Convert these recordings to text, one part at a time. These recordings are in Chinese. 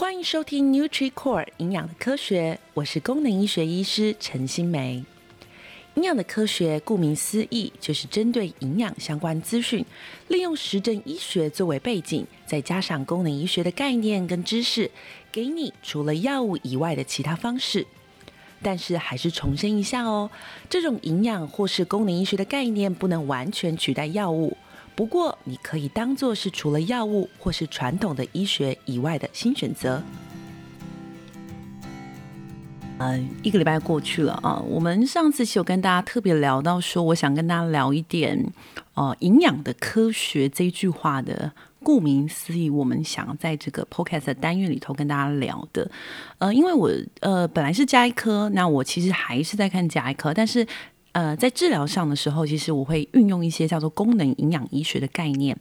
欢迎收听 NutriCore 营养的科学，我是功能医学医师陈新梅。营养的科学，顾名思义，就是针对营养相关资讯，利用实证医学作为背景，再加上功能医学的概念跟知识，给你除了药物以外的其他方式。但是还是重申一下哦，这种营养或是功能医学的概念不能完全取代药物。不过，你可以当做是除了药物或是传统的医学以外的新选择。呃，一个礼拜过去了啊，我们上次有跟大家特别聊到说，我想跟大家聊一点，呃，营养的科学这一句话的，顾名思义，我们想在这个 podcast 的单元里头跟大家聊的，呃，因为我呃本来是加一科，那我其实还是在看加一科，但是。呃，在治疗上的时候，其实我会运用一些叫做功能营养医学的概念。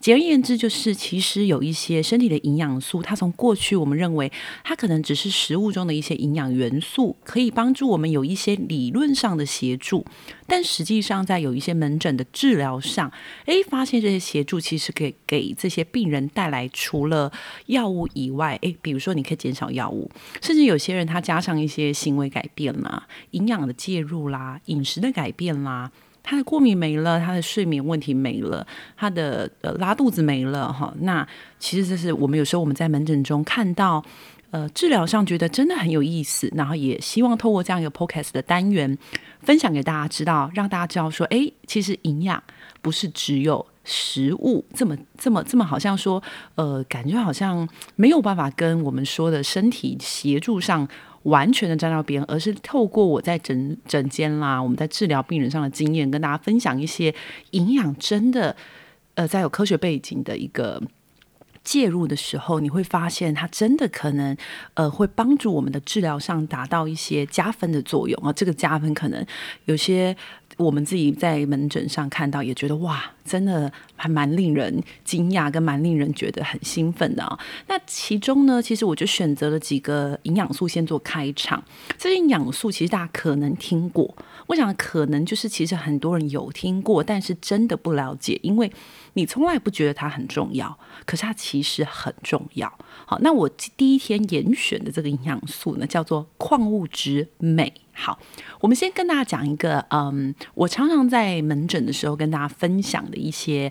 简而言之，就是其实有一些身体的营养素，它从过去我们认为它可能只是食物中的一些营养元素，可以帮助我们有一些理论上的协助。但实际上，在有一些门诊的治疗上，诶，发现这些协助其实给给这些病人带来除了药物以外，诶，比如说你可以减少药物，甚至有些人他加上一些行为改变啦、营养的介入啦、饮食的改变啦，他的过敏没了，他的睡眠问题没了，他的呃拉肚子没了哈。那其实这是我们有时候我们在门诊中看到。呃，治疗上觉得真的很有意思，然后也希望透过这样一个 podcast 的单元，分享给大家知道，让大家知道说，哎，其实营养不是只有食物这么这么这么，好像说，呃，感觉好像没有办法跟我们说的身体协助上完全的沾到别人，而是透过我在诊诊间啦，我们在治疗病人上的经验，跟大家分享一些营养真的，呃，在有科学背景的一个。介入的时候，你会发现它真的可能，呃，会帮助我们的治疗上达到一些加分的作用啊。这个加分可能有些我们自己在门诊上看到，也觉得哇，真的还蛮令人惊讶，跟蛮令人觉得很兴奋的啊。那其中呢，其实我就选择了几个营养素先做开场。这些营养素其实大家可能听过，我想可能就是其实很多人有听过，但是真的不了解，因为。你从来不觉得它很重要，可是它其实很重要。好，那我第一天严选的这个营养素呢，叫做矿物质镁。好，我们先跟大家讲一个，嗯，我常常在门诊的时候跟大家分享的一些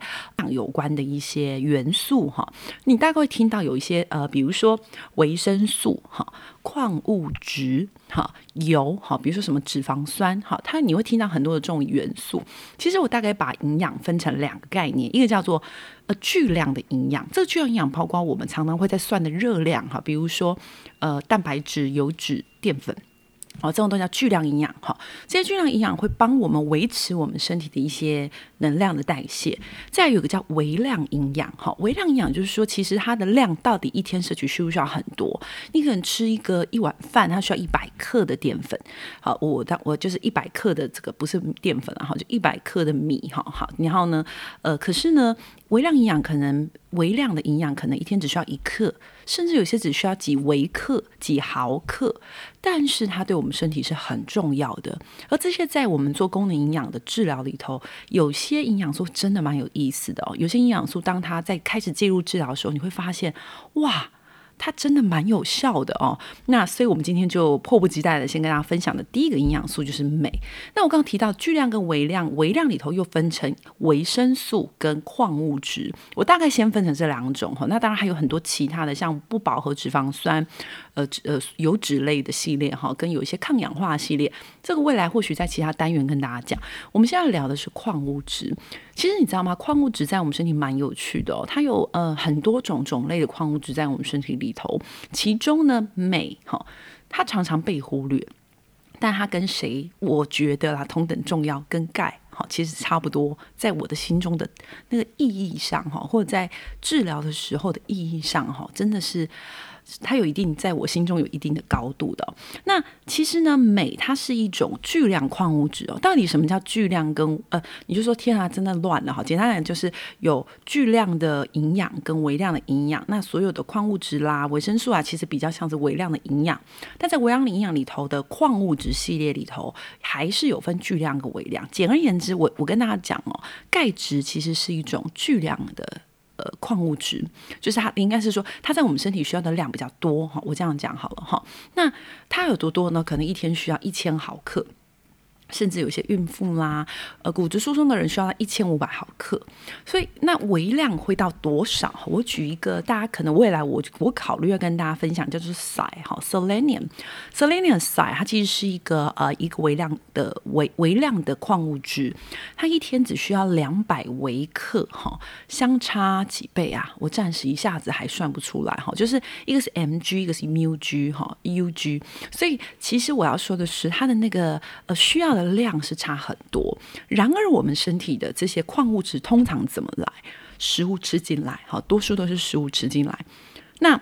有关的一些元素哈。你大概会听到有一些呃，比如说维生素哈、矿物质哈、油哈，比如说什么脂肪酸哈，它你会听到很多的这种元素。其实我大概把营养分成两个概念，一个叫做呃巨量的营养，这个巨量营养包括我们常常会在算的热量哈，比如说呃蛋白质、油脂、淀粉。哦，这种东西叫巨量营养哈。这些巨量营养会帮我们维持我们身体的一些能量的代谢。再有个叫微量营养哈，微量营养就是说，其实它的量到底一天摄取需不需要很多？你可能吃一个一碗饭，它需要一百克的淀粉。好，我当我就是一百克的这个不是淀粉啊，哈，就一百克的米哈。好，然后呢，呃，可是呢，微量营养可能微量的营养可能一天只需要一克，甚至有些只需要几微克、几毫克，但是它对我们身体是很重要的。而这些在我们做功能营养的治疗里头，有些营养素真的蛮有意思的哦。有些营养素，当它在开始介入治疗的时候，你会发现，哇！它真的蛮有效的哦，那所以我们今天就迫不及待的先跟大家分享的第一个营养素就是镁。那我刚刚提到巨量跟微量，微量里头又分成维生素跟矿物质，我大概先分成这两种哈。那当然还有很多其他的，像不饱和脂肪酸。呃呃，油脂类的系列哈，跟有一些抗氧化系列，这个未来或许在其他单元跟大家讲。我们现在聊的是矿物质。其实你知道吗？矿物质在我们身体蛮有趣的哦，它有呃很多种种类的矿物质在我们身体里头。其中呢，镁哈，它常常被忽略，但它跟谁？我觉得啦，同等重要，跟钙哈，其实差不多。在我的心中的那个意义上哈，或者在治疗的时候的意义上哈，真的是。它有一定，在我心中有一定的高度的。那其实呢，镁它是一种巨量矿物质哦。到底什么叫巨量跟呃，你就说天啊，真的乱了哈。简单来讲，就是有巨量的营养跟微量的营养。那所有的矿物质啦、维生素啊，其实比较像是微量的营养。但在微量的营养里头的矿物质系列里头，还是有分巨量跟微量。简而言之，我我跟大家讲哦，钙质其实是一种巨量的。呃矿物质，就是它应该是说它在我们身体需要的量比较多哈，我这样讲好了哈。那它有多多呢？可能一天需要一千毫克。甚至有些孕妇啦，呃，骨质疏松的人需要一千五百毫克，所以那微量会到多少？我举一个，大家可能未来我我考虑要跟大家分享，叫做硒哈，selenium，selenium 硒，它其实是一个呃一个微量的微微量的矿物质，它一天只需要两百微克哈，相差几倍啊？我暂时一下子还算不出来哈，就是一个是 mg，一个是 μg 哈，ug，所以其实我要说的是，它的那个呃需要的。量是差很多，然而我们身体的这些矿物质通常怎么来？食物吃进来，好，多数都是食物吃进来。那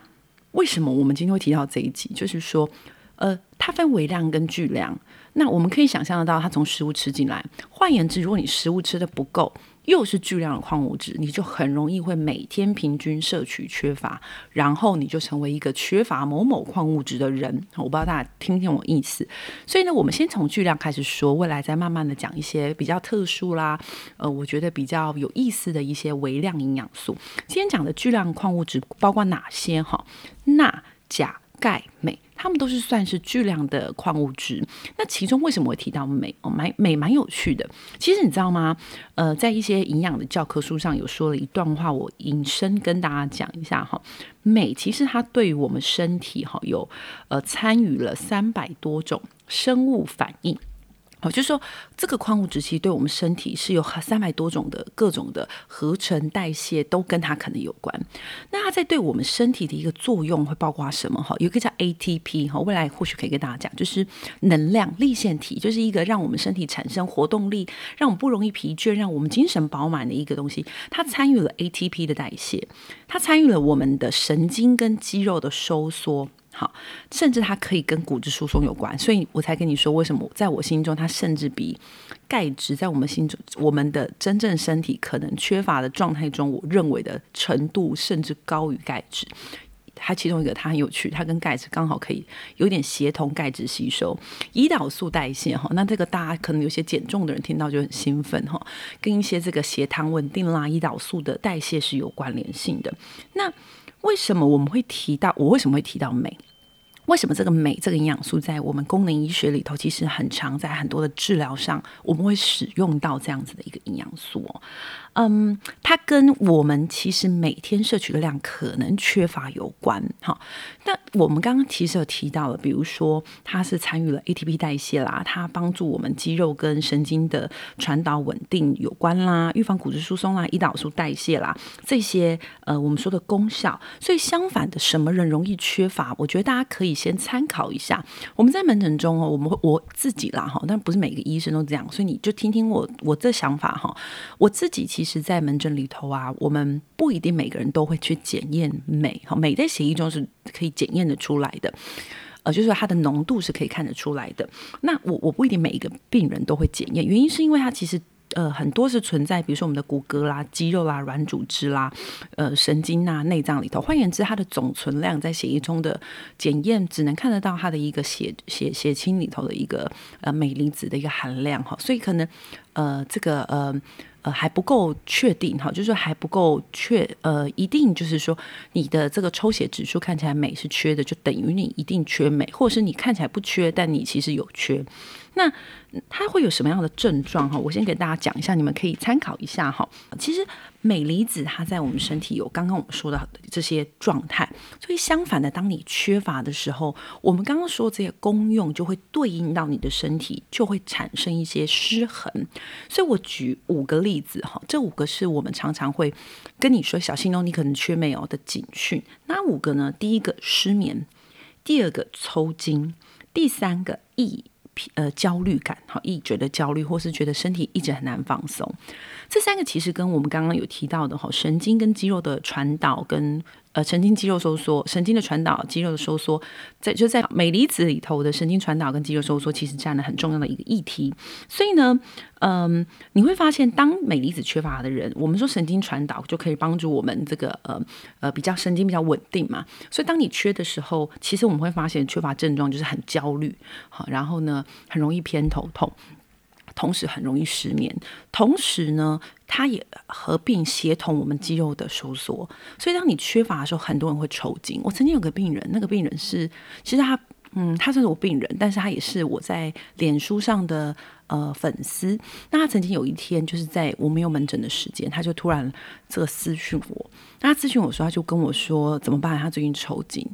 为什么我们今天会提到这一集？就是说，呃，它分微量跟巨量。那我们可以想象得到，它从食物吃进来。换言之，如果你食物吃的不够，又是巨量的矿物质，你就很容易会每天平均摄取缺乏，然后你就成为一个缺乏某某矿物质的人。我不知道大家听听我意思。所以呢，我们先从巨量开始说，未来再慢慢的讲一些比较特殊啦，呃，我觉得比较有意思的一些微量营养素。今天讲的巨量矿物质包括哪些？哈，钠、钾。钙、镁，它们都是算是巨量的矿物质。那其中为什么会提到镁？哦，镁镁蛮有趣的。其实你知道吗？呃，在一些营养的教科书上有说了一段话，我引申跟大家讲一下哈。镁其实它对于我们身体哈有呃参与了三百多种生物反应。哦，就是说，这个矿物质其实对我们身体是有三百多种的各种的合成代谢，都跟它可能有关。那它在对我们身体的一个作用会包括什么？哈，有一个叫 ATP，哈，未来或许可以跟大家讲，就是能量粒线体，就是一个让我们身体产生活动力，让我们不容易疲倦，让我们精神饱满的一个东西。它参与了 ATP 的代谢，它参与了我们的神经跟肌肉的收缩。好，甚至它可以跟骨质疏松有关，所以我才跟你说，为什么在我心中，它甚至比钙质在我们心中，我们的真正身体可能缺乏的状态中，我认为的程度甚至高于钙质。它其中一个它很有趣，它跟钙质刚好可以有点协同钙质吸收，胰岛素代谢哈，那这个大家可能有些减重的人听到就很兴奋哈，跟一些这个血糖稳定啦、胰岛素的代谢是有关联性的。那为什么我们会提到？我为什么会提到镁？为什么这个镁这个营养素在我们功能医学里头其实很常在很多的治疗上，我们会使用到这样子的一个营养素哦。嗯，它跟我们其实每天摄取的量可能缺乏有关。哈，那我们刚刚其实有提到了，比如说它是参与了 ATP 代谢啦，它帮助我们肌肉跟神经的传导稳定有关啦，预防骨质疏松啦，胰岛素代谢啦，这些呃我们说的功效。所以相反的，什么人容易缺乏？我觉得大家可以先参考一下。我们在门诊中哦，我们会我自己啦哈，但不是每个医生都这样，所以你就听听我我这想法哈，我自己其。其实，在门诊里头啊，我们不一定每个人都会去检验镁。哈，镁在血液中是可以检验得出来的，呃，就是它的浓度是可以看得出来的。那我我不一定每一个病人都会检验，原因是因为它其实呃很多是存在，比如说我们的骨骼啦、肌肉啦、软组织啦、呃神经呐、内脏里头。换言之，它的总存量在血液中的检验只能看得到它的一个血血血清里头的一个呃镁离子的一个含量哈，所以可能呃这个呃。呃，还不够确定哈，就是还不够确呃，一定就是说你的这个抽血指数看起来美是缺的，就等于你一定缺美，或者是你看起来不缺，但你其实有缺。那它会有什么样的症状哈？我先给大家讲一下，你们可以参考一下哈。其实镁离子它在我们身体有刚刚我们说的这些状态，所以相反的，当你缺乏的时候，我们刚刚说这些功用就会对应到你的身体，就会产生一些失衡。所以我举五个例子哈，这五个是我们常常会跟你说小心哦，你可能缺镁哦的警讯。那五个呢？第一个失眠，第二个抽筋，第三个易。呃，焦虑感，好，一觉得焦虑，或是觉得身体一直很难放松，这三个其实跟我们刚刚有提到的哈，神经跟肌肉的传导跟。呃，神经肌肉收缩，神经的传导，肌肉的收缩，在就在镁离子里头的神经传导跟肌肉收缩，其实占了很重要的一个议题。所以呢，嗯，你会发现，当镁离子缺乏的人，我们说神经传导就可以帮助我们这个呃呃比较神经比较稳定嘛。所以当你缺的时候，其实我们会发现缺乏症状就是很焦虑，好，然后呢，很容易偏头痛。同时很容易失眠，同时呢，它也合并协同我们肌肉的收缩。所以当你缺乏的时候，很多人会抽筋。我曾经有个病人，那个病人是，其实他，嗯，他算是我病人，但是他也是我在脸书上的呃粉丝。那他曾经有一天，就是在我没有门诊的时间，他就突然这个私讯我。那他咨询我说，他就跟我说怎么办？他最近抽筋。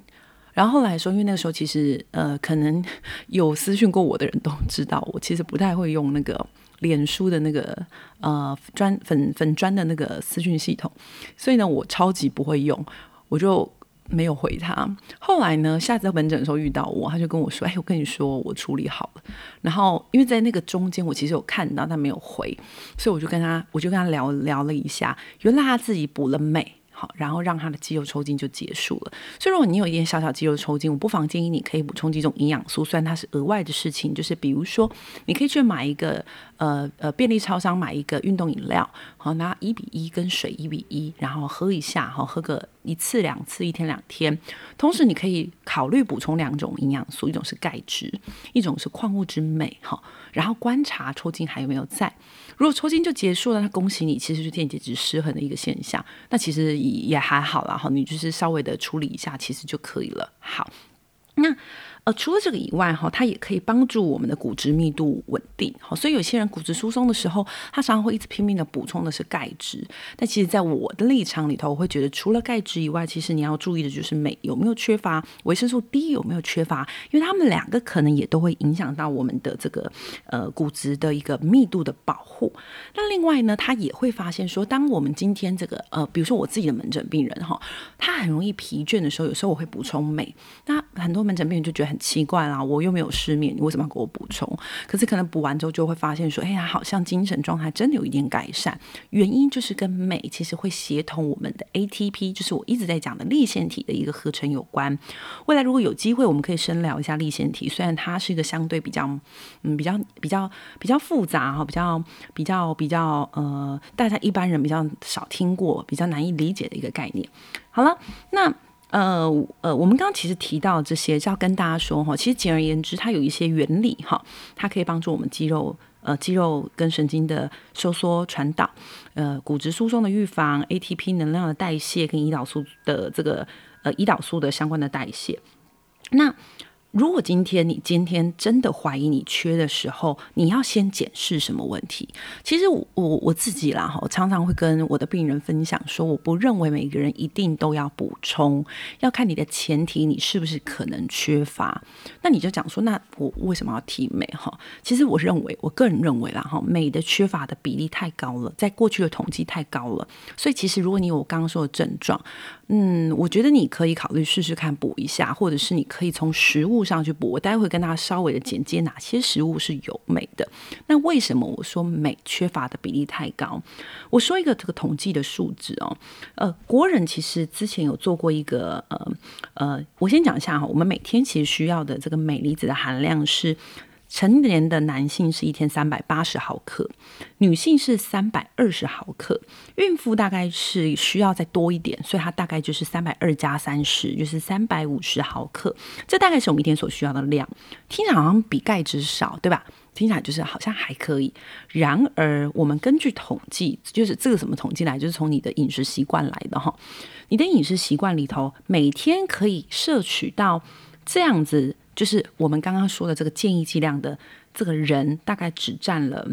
然后后来说，因为那个时候其实呃，可能有私讯过我的人都知道，我其实不太会用那个脸书的那个呃专粉粉专的那个私讯系统，所以呢，我超级不会用，我就没有回他。后来呢，下次在门诊的时候遇到我，他就跟我说：“哎，我跟你说，我处理好了。”然后因为在那个中间，我其实有看到他没有回，所以我就跟他，我就跟他聊聊了一下，原来他自己补了镁。好，然后让他的肌肉抽筋就结束了。所以，如果你有一点小小肌肉抽筋，我不妨建议你可以补充几种营养素，虽然它是额外的事情，就是比如说，你可以去买一个呃呃便利超商买一个运动饮料，好，拿一比一跟水一比一，然后喝一下，好，喝个一次两次，一天两天。同时，你可以考虑补充两种营养素，一种是钙质，一种是矿物质镁，哈，然后观察抽筋还有没有在。如果抽筋就结束了，那恭喜你，其实是电解质失衡的一个现象。那其实也还好啦，哈，你就是稍微的处理一下，其实就可以了。好，那。呃，除了这个以外，哈，它也可以帮助我们的骨质密度稳定，好，所以有些人骨质疏松的时候，他常常会一直拼命的补充的是钙质。但其实，在我的立场里头，我会觉得除了钙质以外，其实你要注意的就是镁有没有缺乏，维生素 D 有没有缺乏，因为他们两个可能也都会影响到我们的这个呃骨质的一个密度的保护。那另外呢，他也会发现说，当我们今天这个呃，比如说我自己的门诊病人哈，他很容易疲倦的时候，有时候我会补充镁。那很多门诊病人就觉得很。奇怪啦，我又没有失眠，你为什么要给我补充？可是可能补完之后就会发现说，哎呀，好像精神状态真的有一点改善。原因就是跟镁其实会协同我们的 ATP，就是我一直在讲的粒线体的一个合成有关。未来如果有机会，我们可以深聊一下粒线体，虽然它是一个相对比较，嗯，比较比较比较复杂哈，比较比较比较呃，大家一般人比较少听过，比较难以理解的一个概念。好了，那。呃呃，我们刚刚其实提到这些，是要跟大家说哈，其实简而言之，它有一些原理哈，它可以帮助我们肌肉呃肌肉跟神经的收缩传导，呃骨质疏松的预防，ATP 能量的代谢跟胰岛素的这个呃胰岛素的相关的代谢，那。如果今天你今天真的怀疑你缺的时候，你要先检视什么问题？其实我我我自己啦哈，我常常会跟我的病人分享说，我不认为每个人一定都要补充，要看你的前提，你是不是可能缺乏。那你就讲说，那我为什么要提镁哈？其实我认为，我个人认为啦哈，镁的缺乏的比例太高了，在过去的统计太高了，所以其实如果你有我刚刚说的症状，嗯，我觉得你可以考虑试试看补一下，或者是你可以从食物上去补。我待会跟大家稍微的简介哪些食物是有镁的。那为什么我说镁缺乏的比例太高？我说一个这个统计的数字哦，呃，国人其实之前有做过一个呃呃，我先讲一下哈，我们每天其实需要的这个镁离子的含量是。成年的男性是一天三百八十毫克，女性是三百二十毫克，孕妇大概是需要再多一点，所以它大概就是三百二加三十，就是三百五十毫克。这大概是我们一天所需要的量。听起来好像比钙质少，对吧？听起来就是好像还可以。然而，我们根据统计，就是这个什么统计来，就是从你的饮食习惯来的哈。你的饮食习惯里头，每天可以摄取到这样子。就是我们刚刚说的这个建议剂量的这个人，大概只占了，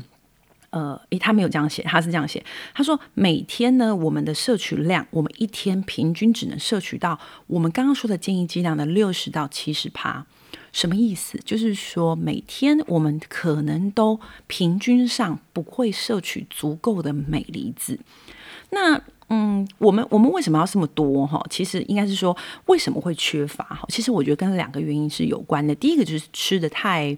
呃，诶，他没有这样写，他是这样写，他说每天呢，我们的摄取量，我们一天平均只能摄取到我们刚刚说的建议剂量的六十到七十趴，什么意思？就是说每天我们可能都平均上不会摄取足够的镁离子，那。嗯，我们我们为什么要这么多哈？其实应该是说，为什么会缺乏哈？其实我觉得跟两个原因是有关的。第一个就是吃的太。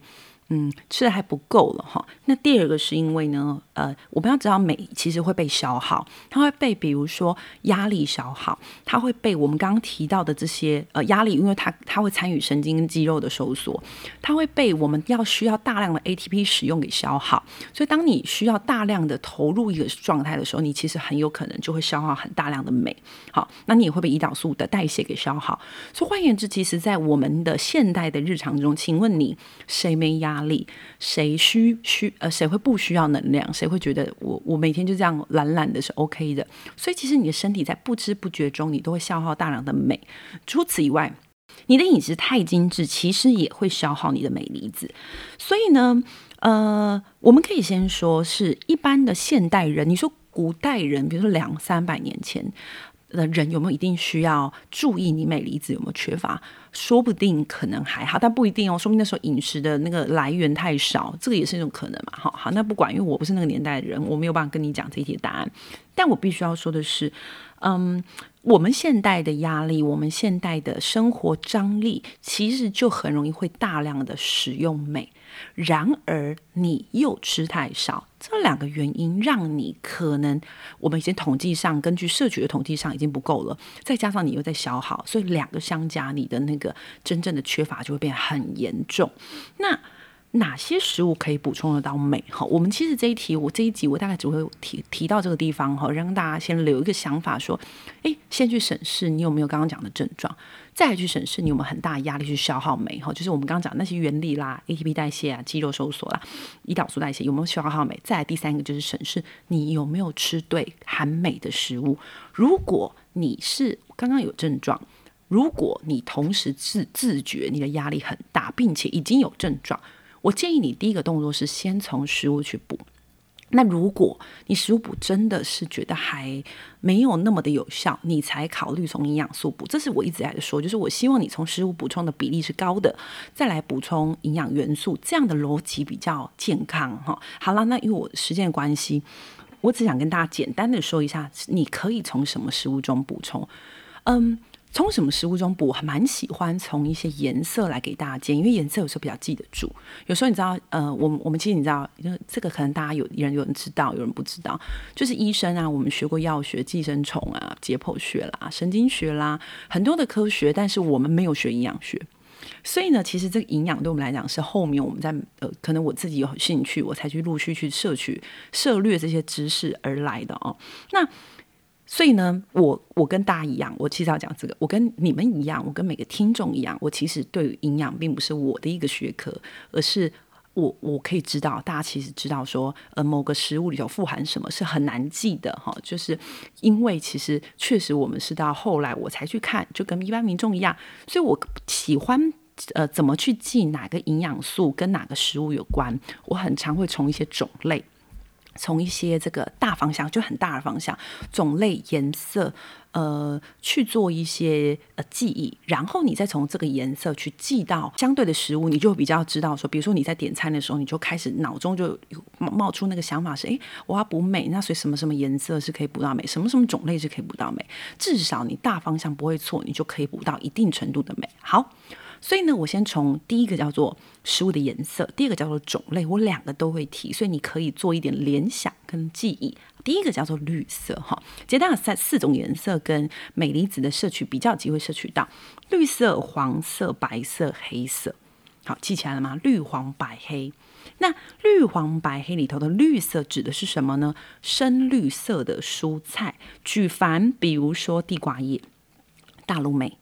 嗯，吃的还不够了哈。那第二个是因为呢，呃，我们要知道镁其实会被消耗，它会被比如说压力消耗，它会被我们刚刚提到的这些呃压力，因为它它会参与神经跟肌肉的收缩，它会被我们要需要大量的 ATP 使用给消耗。所以当你需要大量的投入一个状态的时候，你其实很有可能就会消耗很大量的镁。好，那你也会被胰岛素的代谢给消耗。所以换言之，其实，在我们的现代的日常中，请问你谁没压？压力？谁需需呃，谁会不需要能量？谁会觉得我我每天就这样懒懒的是 OK 的？所以其实你的身体在不知不觉中，你都会消耗大量的镁。除此以外，你的饮食太精致，其实也会消耗你的镁离子。所以呢，呃，我们可以先说是一般的现代人，你说古代人，比如说两三百年前。的人有没有一定需要注意你镁离子有没有缺乏？说不定可能还好，但不一定哦。说明那时候饮食的那个来源太少，这个也是一种可能嘛。好好，那不管，因为我不是那个年代的人，我没有办法跟你讲这些答案。但我必须要说的是，嗯。我们现代的压力，我们现代的生活张力，其实就很容易会大量的使用镁。然而，你又吃太少，这两个原因让你可能，我们已经统计上，根据摄取的统计上已经不够了，再加上你又在消耗，所以两个相加，你的那个真正的缺乏就会变很严重。那。哪些食物可以补充得到镁？哈，我们其实这一题，我这一集我大概只会提提到这个地方哈，让大家先留一个想法，说，诶，先去审视你有没有刚刚讲的症状，再来去审视你有没有很大压力去消耗镁，哈，就是我们刚刚讲那些原理啦，ATP 代谢啊，肌肉收缩啦，胰岛素代谢有没有消耗镁？再来第三个就是审视你有没有吃对含镁的食物。如果你是刚刚有症状，如果你同时自自觉你的压力很大，并且已经有症状。我建议你第一个动作是先从食物去补。那如果你食物补真的是觉得还没有那么的有效，你才考虑从营养素补。这是我一直在说，就是我希望你从食物补充的比例是高的，再来补充营养元素，这样的逻辑比较健康哈。好了，那因为我时间关系，我只想跟大家简单的说一下，你可以从什么食物中补充，嗯。从什么食物中补？我还蛮喜欢从一些颜色来给大家建，因为颜色有时候比较记得住。有时候你知道，呃，我们我们其实你知道，因为这个可能大家有人有人知道，有人不知道。就是医生啊，我们学过药学、寄生虫啊、解剖学啦、神经学啦，很多的科学，但是我们没有学营养学。所以呢，其实这个营养对我们来讲是后面我们在呃，可能我自己有兴趣，我才去陆续去摄取、涉略这些知识而来的哦。那。所以呢，我我跟大家一样，我其实要讲这个，我跟你们一样，我跟每个听众一样，我其实对于营养并不是我的一个学科，而是我我可以知道，大家其实知道说，呃，某个食物里头富含什么是很难记的哈，就是因为其实确实我们是到后来我才去看，就跟一般民众一样，所以我喜欢呃怎么去记哪个营养素跟哪个食物有关，我很常会从一些种类。从一些这个大方向，就很大的方向，种类、颜色，呃，去做一些呃记忆，然后你再从这个颜色去记到相对的食物，你就比较知道说，比如说你在点餐的时候，你就开始脑中就冒冒出那个想法是，诶，我要补镁，那所以什么什么颜色是可以补到镁，什么什么种类是可以补到镁，至少你大方向不会错，你就可以补到一定程度的镁。好。所以呢，我先从第一个叫做食物的颜色，第二个叫做种类，我两个都会提，所以你可以做一点联想跟记忆。第一个叫做绿色，哈，简单的三四种颜色跟镁离子的摄取比较有机会摄取到绿色、黄色、白色、黑色。好，记起来了吗？绿、黄、白、黑。那绿、黄、白、黑里头的绿色指的是什么呢？深绿色的蔬菜，举凡比如说地瓜叶、大陆梅、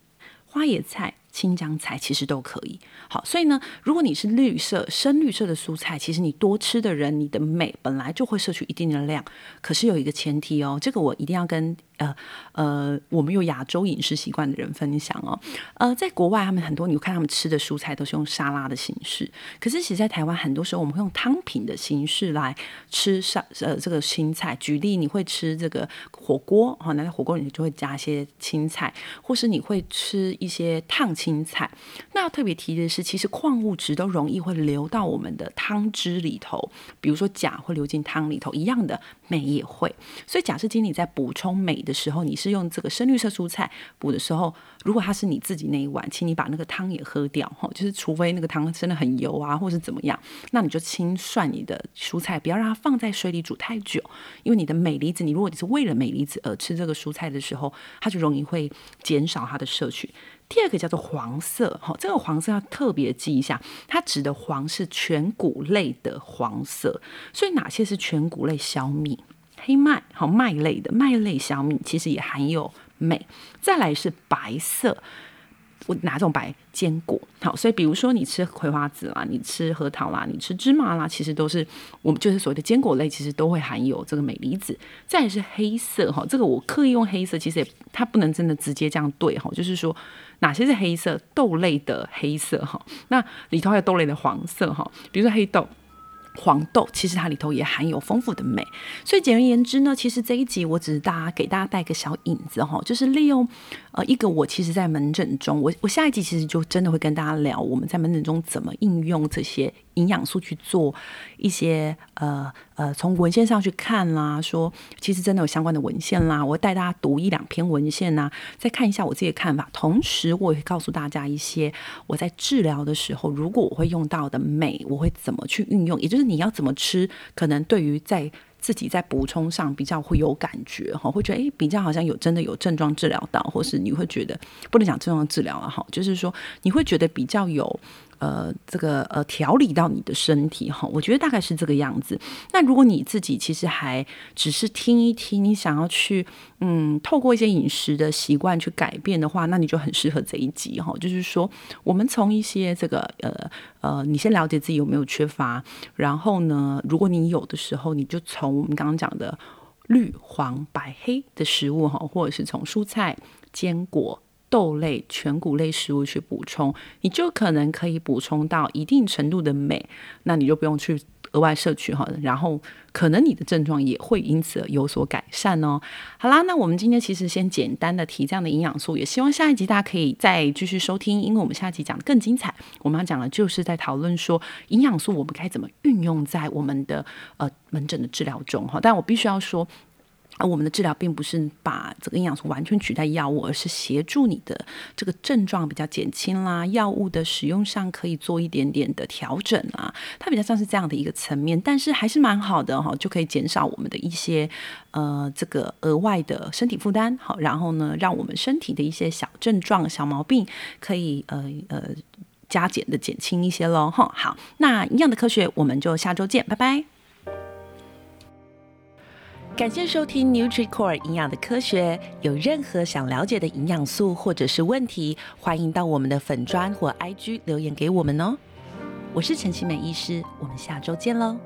花野菜。青江菜其实都可以，好，所以呢，如果你是绿色、深绿色的蔬菜，其实你多吃的人，你的镁本来就会摄取一定的量。可是有一个前提哦，这个我一定要跟。呃呃，我们有亚洲饮食习惯的人分享哦。呃，在国外，他们很多，你看他们吃的蔬菜都是用沙拉的形式。可是，其实，在台湾，很多时候我们会用汤品的形式来吃沙呃这个青菜。举例，你会吃这个火锅哈，那在火锅里你就会加一些青菜，或是你会吃一些烫青青菜。那要特别提的是，其实矿物质都容易会流到我们的汤汁里头，比如说钾会流进汤里头，一样的镁也会。所以，假设今天你在补充镁的时候，你是用这个深绿色蔬菜补的时候，如果它是你自己那一碗，请你把那个汤也喝掉哈，就是除非那个汤真的很油啊，或是怎么样，那你就清涮你的蔬菜，不要让它放在水里煮太久，因为你的镁离子，你如果你是为了镁离子而吃这个蔬菜的时候，它就容易会减少它的摄取。第二个叫做黄色，哈，这个黄色要特别记一下，它指的黄是全谷类的黄色，所以哪些是全谷类？小米。黑麦好，麦类的麦类小米其实也含有镁。再来是白色，我哪种白坚果？好，所以比如说你吃葵花籽啦，你吃核桃啦，你吃芝麻啦，其实都是我们就是所谓的坚果类，其实都会含有这个镁离子。再是黑色哈，这个我刻意用黑色，其实也它不能真的直接这样对哈，就是说哪些是黑色？豆类的黑色哈，那里头还有豆类的黄色哈，比如说黑豆。黄豆其实它里头也含有丰富的镁，所以简而言之呢，其实这一集我只是大家给大家带个小引子哈，就是利用呃一个我其实在门诊中，我我下一集其实就真的会跟大家聊我们在门诊中怎么应用这些营养素去做一些呃呃从文献上去看啦，说其实真的有相关的文献啦，我会带大家读一两篇文献呐，再看一下我自己的看法，同时我也会告诉大家一些我在治疗的时候，如果我会用到的镁，我会怎么去运用，也就是。你要怎么吃？可能对于在自己在补充上比较会有感觉哈，会觉得诶，比较好像有真的有症状治疗到，或是你会觉得不能讲症状治疗了哈，就是说你会觉得比较有。呃，这个呃，调理到你的身体哈，我觉得大概是这个样子。那如果你自己其实还只是听一听，你想要去嗯，透过一些饮食的习惯去改变的话，那你就很适合这一集哈。就是说，我们从一些这个呃呃，你先了解自己有没有缺乏，然后呢，如果你有的时候，你就从我们刚刚讲的绿、黄、白、黑的食物哈，或者是从蔬菜、坚果。豆类、全谷类食物去补充，你就可能可以补充到一定程度的镁，那你就不用去额外摄取哈，然后可能你的症状也会因此有所改善哦。好啦，那我们今天其实先简单的提这样的营养素，也希望下一集大家可以再继续收听，因为我们下一集讲的更精彩。我们要讲的就是在讨论说营养素我们该怎么运用在我们的呃门诊的治疗中哈，但我必须要说。而我们的治疗并不是把这个营养素完全取代药物，而是协助你的这个症状比较减轻啦，药物的使用上可以做一点点的调整啦，它比较像是这样的一个层面，但是还是蛮好的哈，就可以减少我们的一些呃这个额外的身体负担，好，然后呢，让我们身体的一些小症状、小毛病可以呃呃加减的减轻一些喽，哈，好，那营养的科学我们就下周见，拜拜。感谢收听 NutriCore 营养的科学。有任何想了解的营养素或者是问题，欢迎到我们的粉专或 IG 留言给我们哦。我是陈其美医师，我们下周见喽。